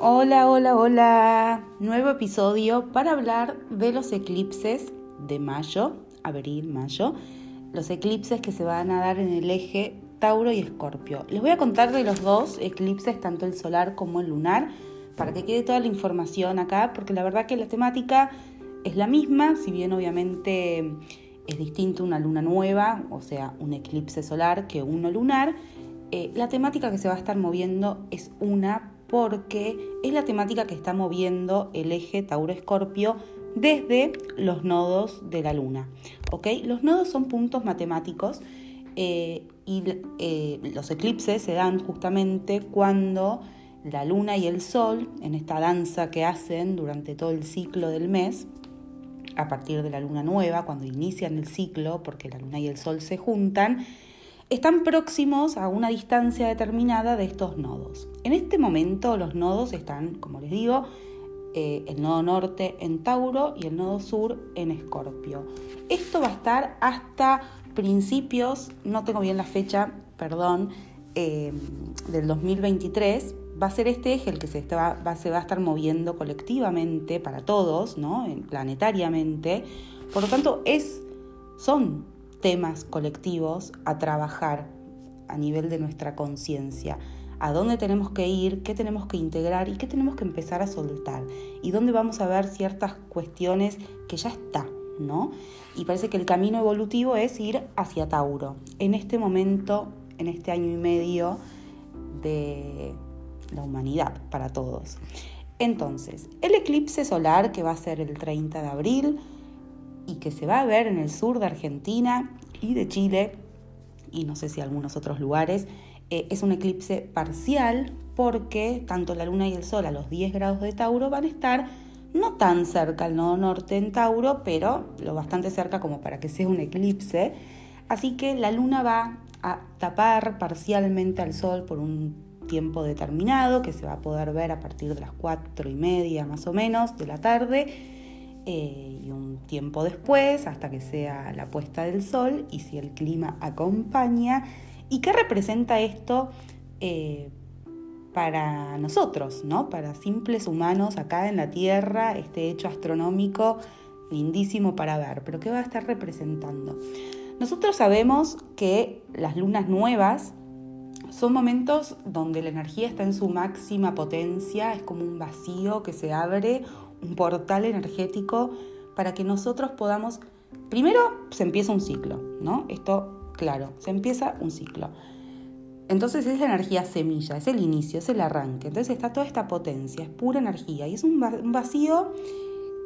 Hola, hola, hola. Nuevo episodio para hablar de los eclipses de mayo, abril, mayo. Los eclipses que se van a dar en el eje Tauro y Escorpio. Les voy a contar de los dos eclipses, tanto el solar como el lunar, para que quede toda la información acá, porque la verdad que la temática es la misma, si bien obviamente es distinto una luna nueva, o sea, un eclipse solar que uno lunar. Eh, la temática que se va a estar moviendo es una porque es la temática que está moviendo el eje Tauro-Escorpio desde los nodos de la Luna. Los nodos son puntos matemáticos eh, y eh, los eclipses se dan justamente cuando la Luna y el Sol, en esta danza que hacen durante todo el ciclo del mes, a partir de la Luna nueva, cuando inician el ciclo, porque la Luna y el Sol se juntan, están próximos a una distancia determinada de estos nodos. En este momento los nodos están, como les digo, eh, el nodo norte en Tauro y el nodo sur en Escorpio. Esto va a estar hasta principios, no tengo bien la fecha, perdón, eh, del 2023. Va a ser este eje el que se, va, se va a estar moviendo colectivamente para todos, ¿no? planetariamente. Por lo tanto, es, son temas colectivos a trabajar a nivel de nuestra conciencia. A dónde tenemos que ir, qué tenemos que integrar y qué tenemos que empezar a soltar. Y dónde vamos a ver ciertas cuestiones que ya está, ¿no? Y parece que el camino evolutivo es ir hacia Tauro. En este momento, en este año y medio de la humanidad para todos. Entonces, el eclipse solar que va a ser el 30 de abril, y que se va a ver en el sur de Argentina y de Chile y no sé si algunos otros lugares, eh, es un eclipse parcial porque tanto la luna y el sol a los 10 grados de Tauro van a estar no tan cerca al nodo norte en Tauro, pero lo bastante cerca como para que sea un eclipse. Así que la luna va a tapar parcialmente al sol por un tiempo determinado que se va a poder ver a partir de las 4 y media más o menos de la tarde eh, y un tiempo después hasta que sea la puesta del sol y si el clima acompaña. ¿Y qué representa esto eh, para nosotros, ¿no? para simples humanos acá en la Tierra, este hecho astronómico lindísimo para ver? Pero ¿qué va a estar representando? Nosotros sabemos que las lunas nuevas son momentos donde la energía está en su máxima potencia, es como un vacío que se abre un portal energético para que nosotros podamos, primero se empieza un ciclo, ¿no? Esto, claro, se empieza un ciclo. Entonces es la energía semilla, es el inicio, es el arranque. Entonces está toda esta potencia, es pura energía y es un vacío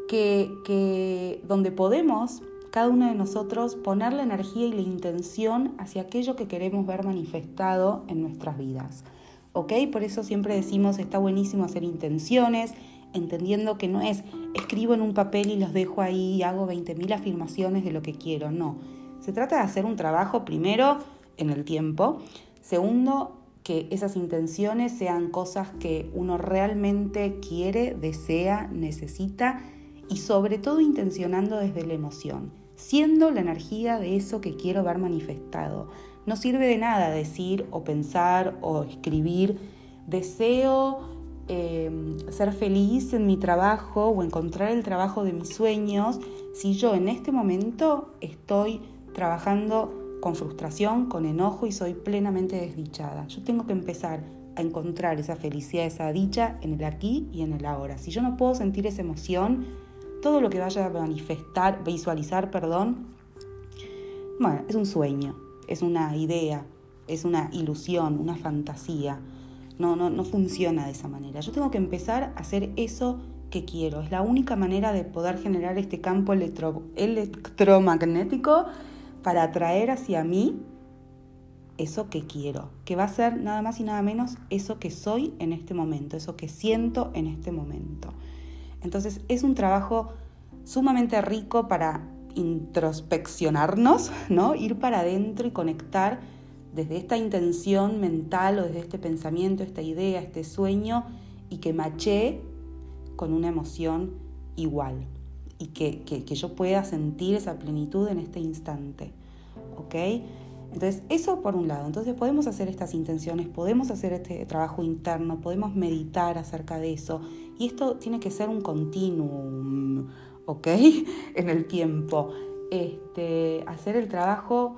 que, que donde podemos cada uno de nosotros poner la energía y la intención hacia aquello que queremos ver manifestado en nuestras vidas. ¿Ok? Por eso siempre decimos, está buenísimo hacer intenciones, entendiendo que no es escribo en un papel y los dejo ahí y hago 20.000 afirmaciones de lo que quiero, no. Se trata de hacer un trabajo primero en el tiempo, segundo que esas intenciones sean cosas que uno realmente quiere, desea, necesita y sobre todo intencionando desde la emoción, siendo la energía de eso que quiero ver manifestado. No sirve de nada decir o pensar o escribir deseo Em, ser feliz en mi trabajo o encontrar el trabajo de mis sueños si yo en este momento estoy trabajando con frustración, con enojo y soy plenamente desdichada. Yo tengo que empezar a encontrar esa felicidad, esa dicha en el aquí y en el ahora. Si yo no puedo sentir esa emoción, todo lo que vaya a manifestar, visualizar, perdón, bueno, es un sueño, es una idea, es una ilusión, una fantasía. No, no, no funciona de esa manera. Yo tengo que empezar a hacer eso que quiero. Es la única manera de poder generar este campo electromagnético para atraer hacia mí eso que quiero, que va a ser nada más y nada menos eso que soy en este momento, eso que siento en este momento. Entonces es un trabajo sumamente rico para introspeccionarnos, ¿no? Ir para adentro y conectar desde esta intención mental o desde este pensamiento, esta idea, este sueño, y que maché con una emoción igual y que, yo pueda sentir esa plenitud en este instante. ¿Ok? Entonces, eso por un lado. Entonces, podemos hacer estas intenciones, podemos hacer este trabajo interno, podemos meditar acerca de eso. Y esto tiene que ser un continuum, ¿ok? En el tiempo. Este, hacer el trabajo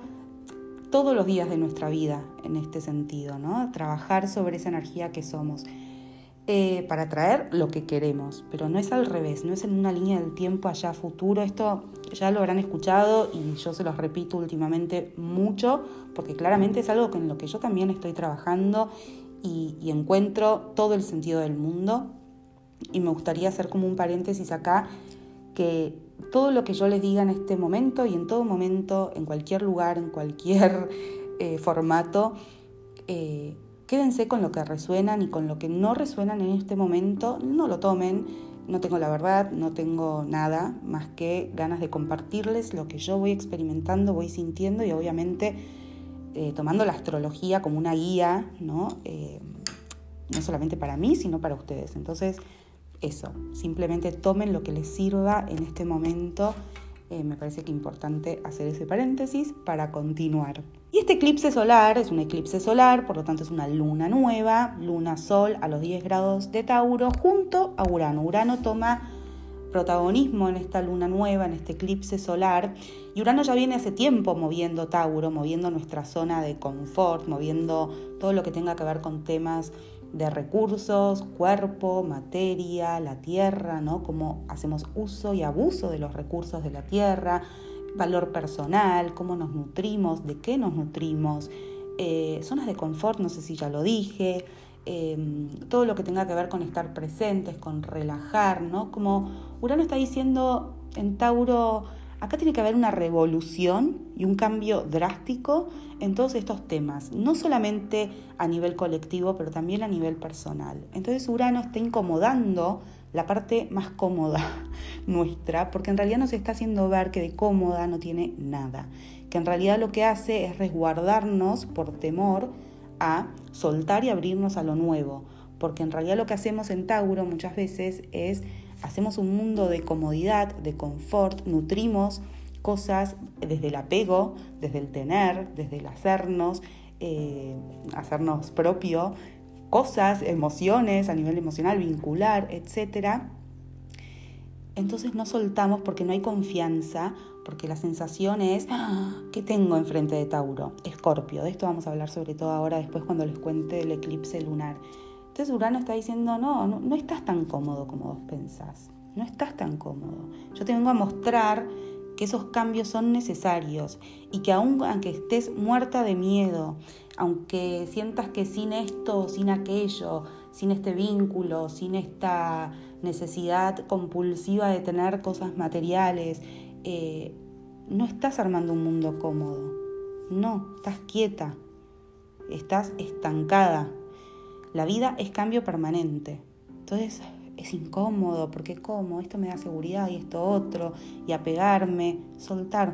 todos los días de nuestra vida en este sentido, ¿no? Trabajar sobre esa energía que somos. Eh, para traer lo que queremos, pero no es al revés, no es en una línea del tiempo allá futuro. Esto ya lo habrán escuchado y yo se los repito últimamente mucho, porque claramente es algo en lo que yo también estoy trabajando y, y encuentro todo el sentido del mundo. Y me gustaría hacer como un paréntesis acá, que todo lo que yo les diga en este momento y en todo momento, en cualquier lugar, en cualquier eh, formato, eh, Quédense con lo que resuenan y con lo que no resuenan en este momento, no lo tomen. No tengo la verdad, no tengo nada más que ganas de compartirles lo que yo voy experimentando, voy sintiendo y obviamente eh, tomando la astrología como una guía, ¿no? No solamente para mí, sino para ustedes. Entonces, eso, simplemente tomen lo que les sirva en este momento eh, me parece que es importante hacer ese paréntesis para continuar. Y este eclipse solar es un eclipse solar, por lo tanto es una luna nueva, luna-sol a los 10 grados de Tauro, junto a Urano. Urano toma protagonismo en esta luna nueva, en este eclipse solar. Y Urano ya viene hace tiempo moviendo Tauro, moviendo nuestra zona de confort, moviendo todo lo que tenga que ver con temas de recursos, cuerpo, materia, la tierra, ¿no? Cómo hacemos uso y abuso de los recursos de la tierra, valor personal, cómo nos nutrimos, de qué nos nutrimos, eh, zonas de confort, no sé si ya lo dije, em, todo lo que tenga que ver con estar presentes, con relajar, ¿no? Como Urano está diciendo en Tauro, Acá tiene que haber una revolución y un cambio drástico en todos estos temas, no solamente a nivel colectivo, pero también a nivel personal. Entonces Urano está incomodando la parte más cómoda nuestra, porque en realidad nos está haciendo ver que de cómoda no tiene nada, que en realidad lo que hace es resguardarnos por temor a soltar y abrirnos a lo nuevo, porque en realidad lo que hacemos en Tauro muchas veces es hacemos un mundo de comodidad, de confort, nutrimos cosas desde el apego, desde el tener, desde el hacernos, eh, hacernos propio, cosas, emociones a nivel emocional, vincular, etc. Entonces no soltamos porque no hay confianza, porque la sensación es, ah, ¿qué tengo enfrente de Tauro? Escorpio, de esto vamos a hablar sobre todo ahora después cuando les cuente el eclipse lunar. Entonces Urano está diciendo, no, no, estás tan cómodo como vos pensás, no estás tan cómodo. Yo te vengo a mostrar que esos cambios son necesarios y que aun aunque estés muerta de miedo, aunque sientas que sin esto, sin aquello, sin este vínculo, sin esta necesidad compulsiva de tener cosas materiales, eh, no estás armando un mundo cómodo. No, estás quieta, estás estancada, la vida es cambio permanente. Entonces es incómodo, porque como esto me da seguridad y esto otro, y apegarme, soltar,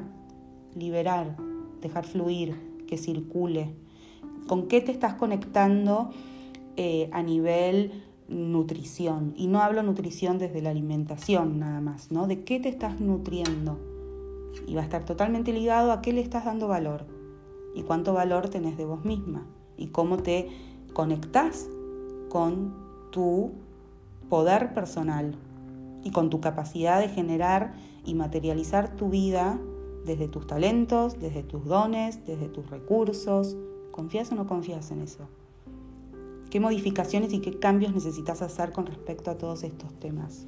liberar, dejar fluir, que circule. ¿Con qué te estás conectando eh, a nivel nutrición? Y no hablo nutrición desde la alimentación nada más, ¿no? ¿De qué te estás nutriendo? Y va a estar totalmente ligado a qué le estás dando valor y cuánto valor tenés de vos misma y cómo te conectás con tu poder personal y con tu capacidad de generar y materializar tu vida desde tus talentos, desde tus dones, desde tus recursos. ¿Confías o no confías en eso? ¿Qué modificaciones y qué cambios necesitas hacer con respecto a todos estos temas?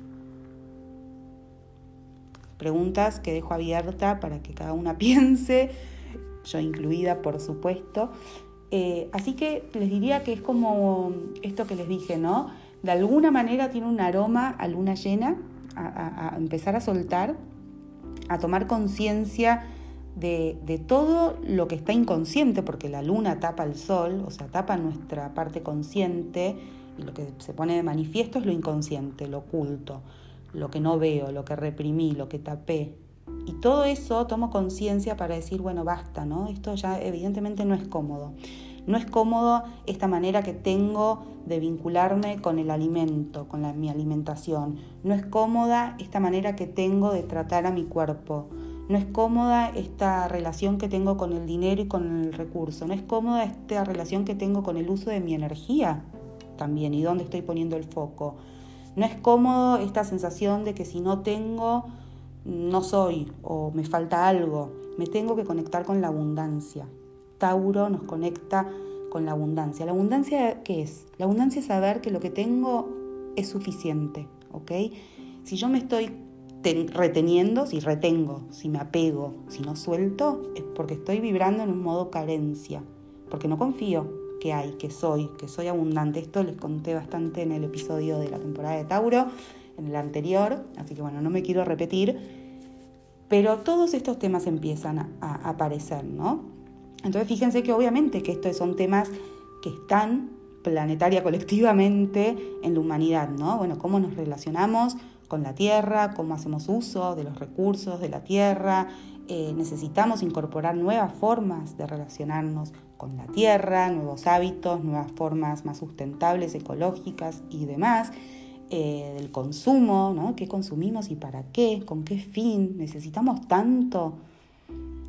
Preguntas que dejo abierta para que cada una piense, yo incluida por supuesto, eh, así que les diría que es como esto que les dije, ¿no? De alguna manera tiene un aroma a luna llena, a, empezar a soltar, a tomar conciencia de, de, todo lo que está inconsciente, porque la luna tapa el sol, o sea, tapa nuestra parte consciente, y lo que se pone de manifiesto es lo inconsciente, lo oculto, lo que no veo, lo que reprimí, lo que tapé. Y todo eso tomo conciencia para decir, bueno, basta, ¿no? Esto ya evidentemente no es cómodo. No es cómodo esta manera que tengo de vincularme con el alimento, con mi alimentación. No es cómoda esta manera que tengo de tratar a mi cuerpo. no es cómoda esta relación que tengo con el dinero y con el recurso, no es cómoda esta relación que tengo con el uso de mi energía también y dónde estoy poniendo el foco. No es cómodo esta sensación de que si no tengo, no soy o me falta algo. Me tengo que conectar con la abundancia. Tauro nos conecta con la abundancia. ¿La abundancia qué es? La abundancia es saber que lo que tengo es suficiente, ¿ok? Si yo me estoy reteniendo, si retengo, si me apego, si no suelto, es porque estoy vibrando en un modo carencia, porque no confío que hay, que soy, que soy abundante. Esto les conté bastante en el episodio de la temporada de Tauro, en el anterior, así que bueno, no me quiero repetir, pero todos estos temas empiezan a, aparecer, ¿no? Entonces fíjense que obviamente que estos son temas que están planetaria colectivamente en la humanidad, ¿no? Bueno, cómo nos relacionamos con la tierra, cómo hacemos uso de los recursos de la tierra. Eh, necesitamos incorporar nuevas formas de relacionarnos con la tierra, nuevos hábitos, nuevas formas más sustentables, ecológicas y demás. Eh, del consumo, ¿no? ¿Qué consumimos y para qué? ¿Con qué fin? ¿Necesitamos tanto?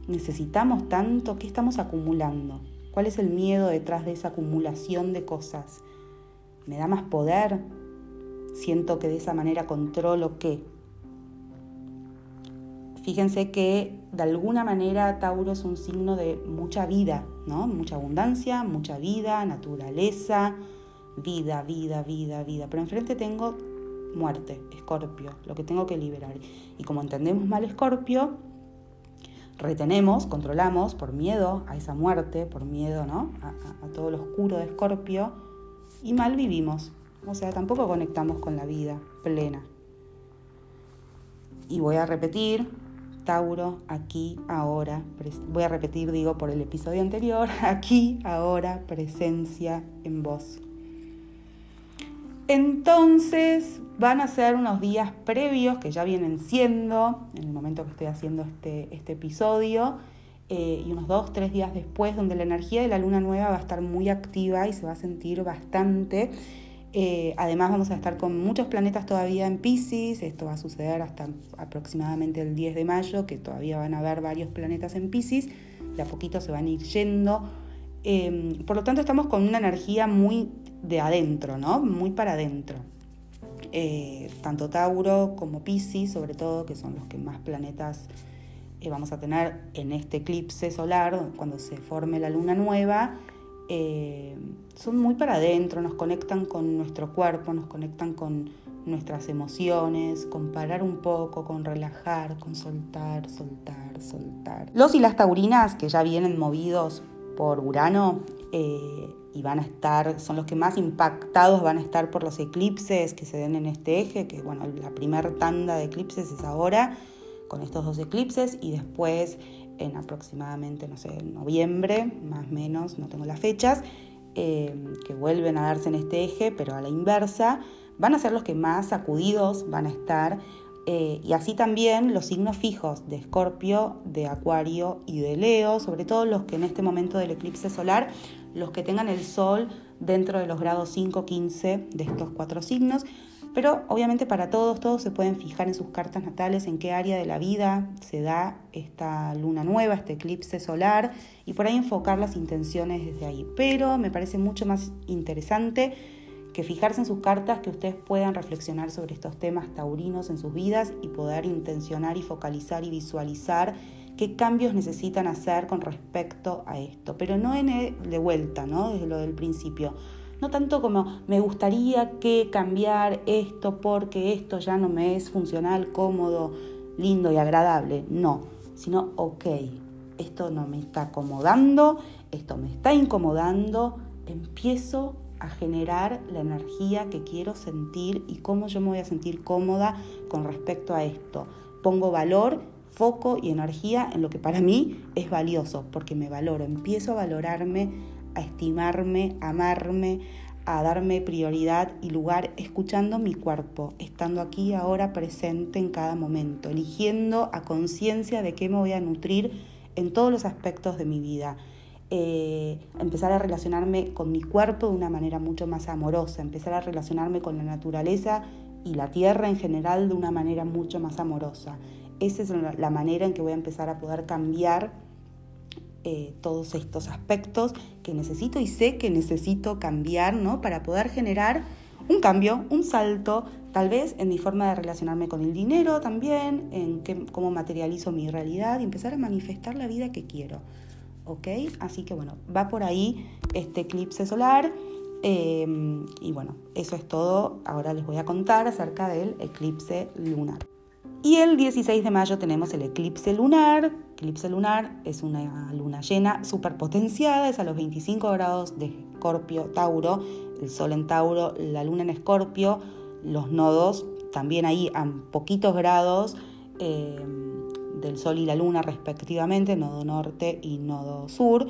¿Necesitamos tanto? ¿Qué estamos acumulando? ¿Cuál es el miedo detrás de esa acumulación de cosas? ¿Me da más poder? siento que de esa manera controlo qué. Fíjense que de alguna manera Tauro es un signo de mucha vida, ¿no? Mucha abundancia, mucha vida, naturaleza, vida, vida, vida, vida. Pero enfrente tengo muerte, Escorpio, lo que tengo que liberar. Y como entendemos mal Escorpio, retenemos, controlamos por miedo a esa muerte, por miedo ¿no? a, a todo lo oscuro de Escorpio, y mal vivimos. O sea, tampoco conectamos con la vida plena. Y voy a repetir, Tauro, aquí, ahora. Voy a repetir, digo, por el episodio anterior, aquí, ahora, presencia en vos. Entonces van a ser unos días previos que ya vienen siendo, en el momento que estoy haciendo este, este episodio, eh, y unos dos, tres días después, donde la energía de la luna nueva va a estar muy activa y se va a sentir bastante. Eh, además vamos a estar con muchos planetas todavía en Pisces, esto va a suceder hasta aproximadamente el 10 de mayo, que todavía van a haber varios planetas en Pisces, de a poquito se van a ir yendo. Em, por lo tanto estamos con una energía muy de adentro, ¿no? Muy para adentro. Eh, tanto Tauro como Pisces, sobre todo, que son los que más planetas eh, vamos a tener en este eclipse solar, cuando se forme la luna nueva, eh, son muy para adentro, nos conectan con nuestro cuerpo, nos conectan con nuestras emociones, con parar un poco, con relajar, con soltar, soltar, soltar. Los y las taurinas que ya vienen movidos por Urano y van a estar, son los que más impactados van a estar por los eclipses que se den en este eje, que bueno, la primera tanda de eclipses es ahora, con estos dos eclipses, y después en aproximadamente, no sé, noviembre, más o menos, no tengo las fechas, eh, que vuelven a darse en este eje, pero a la inversa, van a ser los que más sacudidos van a estar. Eh, y así también los signos fijos de Escorpio, de Acuario y de Leo, sobre todo los que en este momento del eclipse solar, los que tengan el Sol dentro de los grados 5-15 de estos cuatro signos, pero obviamente para todos, todos se pueden fijar en sus cartas natales en qué área de la vida se da esta luna nueva, este eclipse solar, y por ahí enfocar las intenciones desde ahí. Pero me parece mucho más interesante que fijarse en sus cartas, que ustedes puedan reflexionar sobre estos temas taurinos en sus vidas y poder intencionar y focalizar y visualizar qué cambios necesitan hacer con respecto a esto. Pero no en de vuelta, ¿no? Desde lo del principio no tanto como me gustaría que cambiar esto porque esto ya no me es funcional, cómodo, lindo y agradable. No, sino, ok, esto no me está acomodando, esto me está incomodando, empiezo a generar la energía que quiero sentir y cómo yo me voy a sentir cómoda con respecto a esto. Pongo valor, foco y energía en lo que para mí es valioso, porque me valoro, empiezo a valorarme a estimarme, a amarme, a darme prioridad y lugar escuchando mi cuerpo, estando aquí ahora presente en cada momento, eligiendo a conciencia de qué me voy a nutrir en todos los aspectos de mi vida. Eh, empezar a relacionarme con mi cuerpo de una manera mucho más amorosa, empezar a relacionarme con la naturaleza y la tierra en general de una manera mucho más amorosa. esa es la manera en que voy a empezar a poder cambiar eh, todos estos aspectos que necesito y sé que necesito cambiar, ¿no? Para poder generar un cambio, un salto, tal vez en mi forma de relacionarme con el dinero también, en cómo materializo mi realidad y empezar a manifestar la vida que quiero. ¿Ok? Así que bueno, va por ahí este eclipse solar. Eh, y bueno, eso es todo. Ahora les voy a contar acerca del eclipse lunar. Y el 16 de mayo tenemos el eclipse lunar. Eclipse lunar es una luna llena superpotenciada, es a los 25 grados de Escorpio, Tauro, el Sol en Tauro, la luna en Escorpio, los nodos también ahí a poquitos grados eh, del Sol y la luna respectivamente, nodo norte y nodo sur.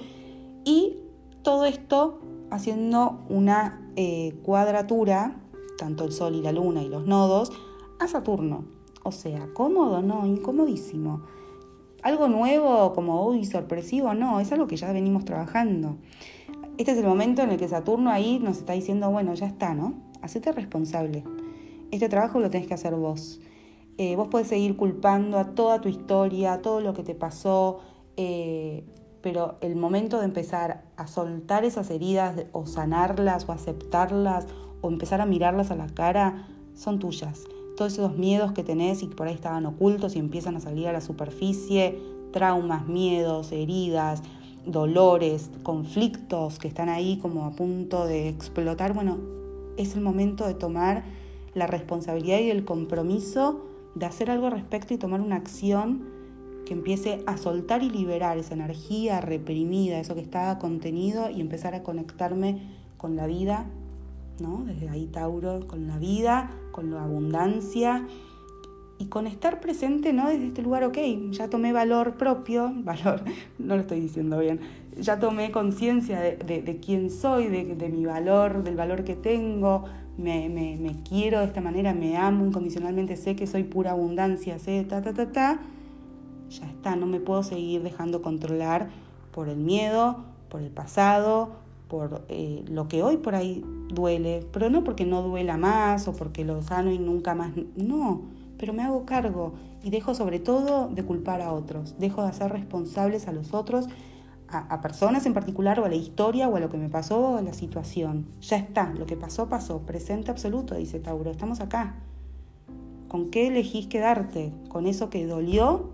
Y todo esto haciendo una eh, cuadratura, tanto el Sol y la luna y los nodos, a Saturno. O sea, cómodo, no, incomodísimo. Algo nuevo, como uy, sorpresivo, no, es algo que ya venimos trabajando. Este es el momento en el que Saturno ahí nos está diciendo, bueno, ya está, ¿no? Hacete responsable. Este trabajo lo tenés que hacer vos. Eh, vos podés seguir culpando a toda tu historia, a todo lo que te pasó, eh, pero el momento de empezar a soltar esas heridas o sanarlas o aceptarlas o empezar a mirarlas a la cara son tuyas. Todos esos miedos que tenés y que por ahí estaban ocultos y empiezan a salir a la superficie, traumas, miedos, heridas, dolores, conflictos que están ahí como a punto de explotar, bueno, es el momento de tomar la responsabilidad y el compromiso de hacer algo al respecto y tomar una acción que empiece a soltar y liberar esa energía reprimida, eso que estaba contenido y empezar a conectarme con la vida ¿no? Desde ahí Tauro, con la vida, con la abundancia y con estar presente, ¿no? Desde este lugar, ok, ya tomé valor propio, valor, no lo estoy diciendo bien, ya tomé conciencia de, quién soy, de, mi valor, del valor que tengo, me, quiero de esta manera, me amo incondicionalmente, sé que soy pura abundancia, sé, ta, ta, ta, ta, ya está, no me puedo seguir dejando controlar por el miedo, por el pasado, por eh, lo que hoy por ahí duele, pero no porque no duela más o porque lo sano y nunca más, no, pero me hago cargo y dejo sobre todo de culpar a otros, dejo de hacer responsables a los otros, a, personas en particular o a la historia o a lo que me pasó o a la situación. Ya está, lo que pasó pasó, presente absoluto, dice Tauro, estamos acá. ¿Con qué elegís quedarte? ¿Con eso que dolió?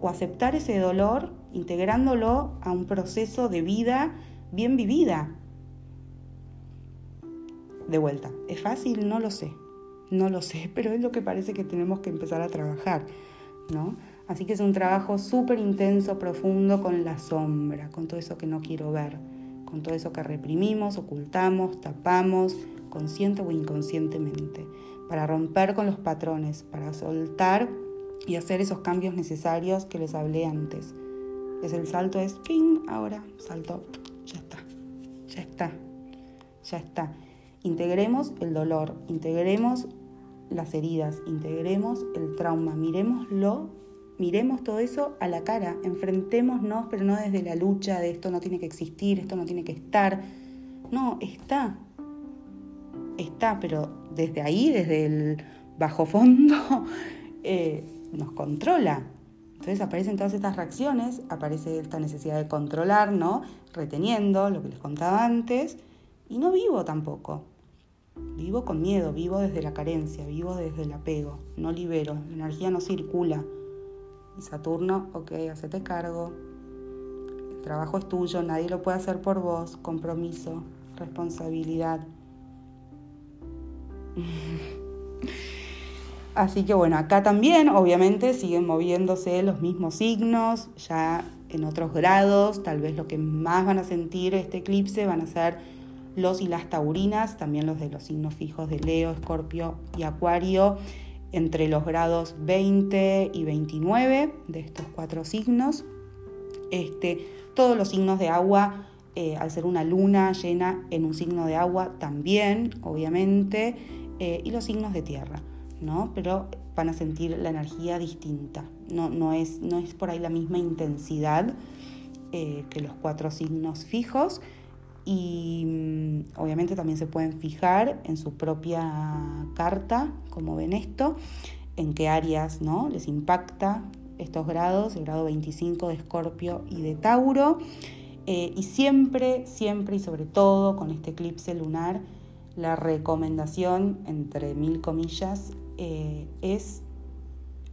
¿O aceptar ese dolor integrándolo a un proceso de vida bien vivida. De vuelta, ¿es fácil? No lo sé, no lo sé, pero es lo que parece que tenemos que empezar a trabajar, ¿no? Así que es un trabajo súper intenso, profundo con la sombra, con todo eso que no quiero ver, con todo eso que reprimimos, ocultamos, tapamos, consciente o inconscientemente, para romper con los patrones, para soltar y hacer esos cambios necesarios que les hablé antes. Es el salto, es ping, ahora salto ya está, ya está, ya está. Integremos el dolor, integremos las heridas, integremos el trauma, miremoslo, miremos todo eso a la cara, enfrentémonos, pero no desde la lucha de esto no tiene que existir, esto no tiene que estar. No, está, está, pero desde ahí, desde el bajo fondo, eh, nos controla. Entonces aparecen todas estas reacciones, aparece esta necesidad de controlar, ¿no? Reteniendo lo que les contaba antes, y no vivo tampoco. Vivo con miedo, vivo desde la carencia, vivo desde el apego, no libero, la energía no circula. Y Saturno, ok, hacete cargo, el trabajo es tuyo, nadie lo puede hacer por vos, compromiso, responsabilidad. Así que bueno, acá también obviamente siguen moviéndose los mismos signos, ya en otros grados, tal vez lo que más van a sentir este eclipse van a ser los y las taurinas, también los de los signos fijos de Leo, Escorpio y Acuario, entre los grados 20 y 29 de estos cuatro signos. Este, todos los signos de agua, eh, al ser una luna llena en un signo de agua también, obviamente, eh, y los signos de tierra. ¿no? Pero van a sentir la energía distinta. No, no, es, no es por ahí la misma intensidad eh, que los cuatro signos fijos. Y mm, obviamente también se pueden fijar en su propia carta, como ven esto, en qué áreas ¿no? les impacta estos grados, el grado 25 de Escorpio y de Tauro. Eh, y siempre, siempre y sobre todo con este eclipse lunar, la recomendación, entre mil comillas, eh, es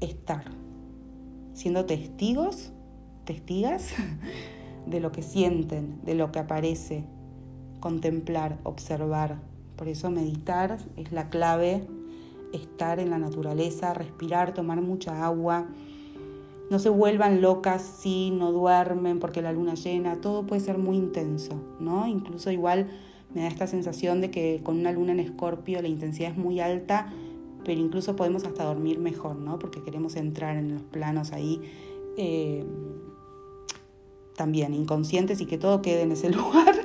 estar siendo testigos, testigas de lo que sienten, de lo que aparece, contemplar, observar. Por eso meditar es la clave, estar en la naturaleza, respirar, tomar mucha agua. No se vuelvan locas si no duermen porque la luna llena, todo puede ser muy intenso, ¿no? Incluso igual me da esta sensación de que con una luna en escorpio la intensidad es muy alta, pero incluso podemos hasta dormir mejor, ¿no? Porque queremos entrar en los planos ahí eh, también inconscientes y que todo quede en ese lugar.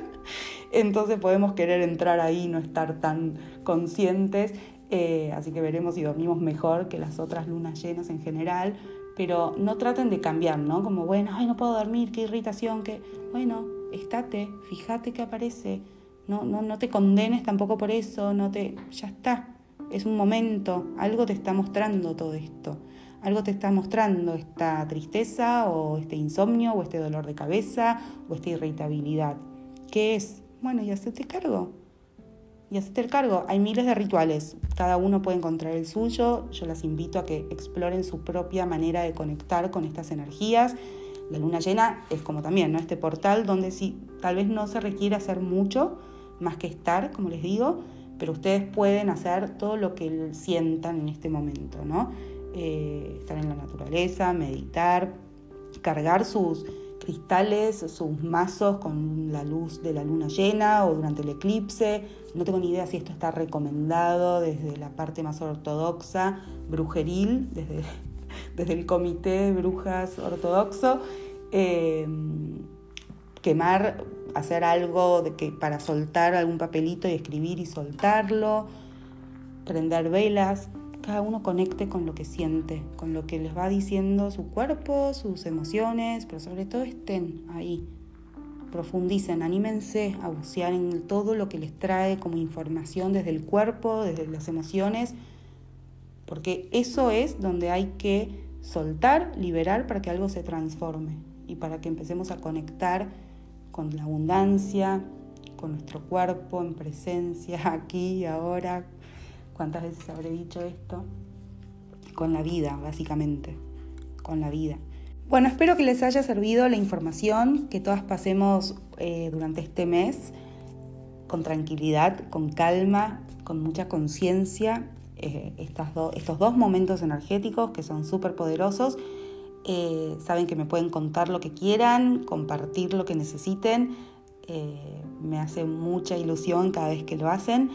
Entonces podemos querer entrar ahí no estar tan conscientes. Eh, así que veremos si dormimos mejor que las otras lunas llenas en general. Pero no traten de cambiar, ¿no? Como, bueno, ay, no puedo dormir, qué irritación, que... Bueno, estate, fíjate que aparece. No, no, no te condenes tampoco por eso, no te... Ya está, es un momento, algo te está mostrando todo esto. Algo te está mostrando esta tristeza o este insomnio o este dolor de cabeza o esta irritabilidad. ¿Qué es? Bueno, y hacete cargo. Y hacete el cargo. Hay miles de rituales. Cada uno puede encontrar el suyo. Yo las invito a que exploren su propia manera de conectar con estas energías. La luna llena es como también, ¿no? Este portal donde sí, tal vez no se requiere hacer mucho, más que estar, como les digo, pero ustedes pueden hacer todo lo que sientan en este momento, ¿no? Eh, estar en la naturaleza, meditar, cargar sus cristales, sus mazos con la luz de la luna llena o durante el eclipse. No tengo ni idea si esto está recomendado desde la parte más ortodoxa, brujeril, desde, desde el comité de brujas ortodoxo. Eh, quemar hacer algo de que, para soltar algún papelito y escribir y soltarlo, prender velas, cada uno conecte con lo que siente, con lo que les va diciendo su cuerpo, sus emociones, pero sobre todo estén ahí, profundicen, anímense a bucear en todo lo que les trae como información desde el cuerpo, desde las emociones, porque eso es donde hay que soltar, liberar para que algo se transforme y para que empecemos a conectar con la abundancia, con nuestro cuerpo en presencia, aquí y ahora. ¿Cuántas veces habré dicho esto? Con la vida, básicamente, con la vida. Bueno, espero que les haya servido la información, que todas pasemos eh, durante este mes con tranquilidad, con calma, con mucha conciencia, eh, estos dos momentos energéticos que son súper poderosos eh, saben que me pueden contar lo que quieran, compartir lo que necesiten. Me hace mucha ilusión cada vez que lo hacen.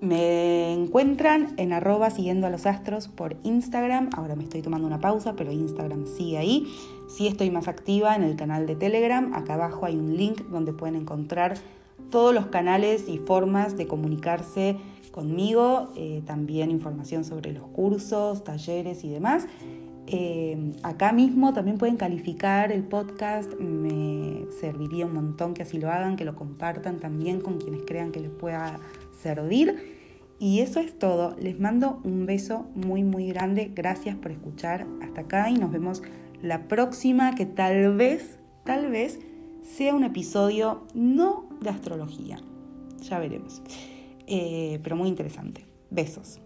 Me encuentran en arroba siguiendo a los astros por Instagram. Ahora me estoy tomando una pausa, pero Instagram sigue ahí. Sí estoy más activa en el canal de Telegram. Acá abajo hay un link donde pueden encontrar todos los canales y formas de comunicarse conmigo. Eh, también información sobre los cursos, talleres y demás. Eh, acá mismo también pueden calificar el podcast, me serviría un montón que así lo hagan, que lo compartan también con quienes crean que les pueda servir. Y eso es todo, les mando un beso muy muy grande, gracias por escuchar hasta acá y nos vemos la próxima que tal vez, tal vez sea un episodio no de astrología, ya veremos, eh, pero muy interesante. Besos.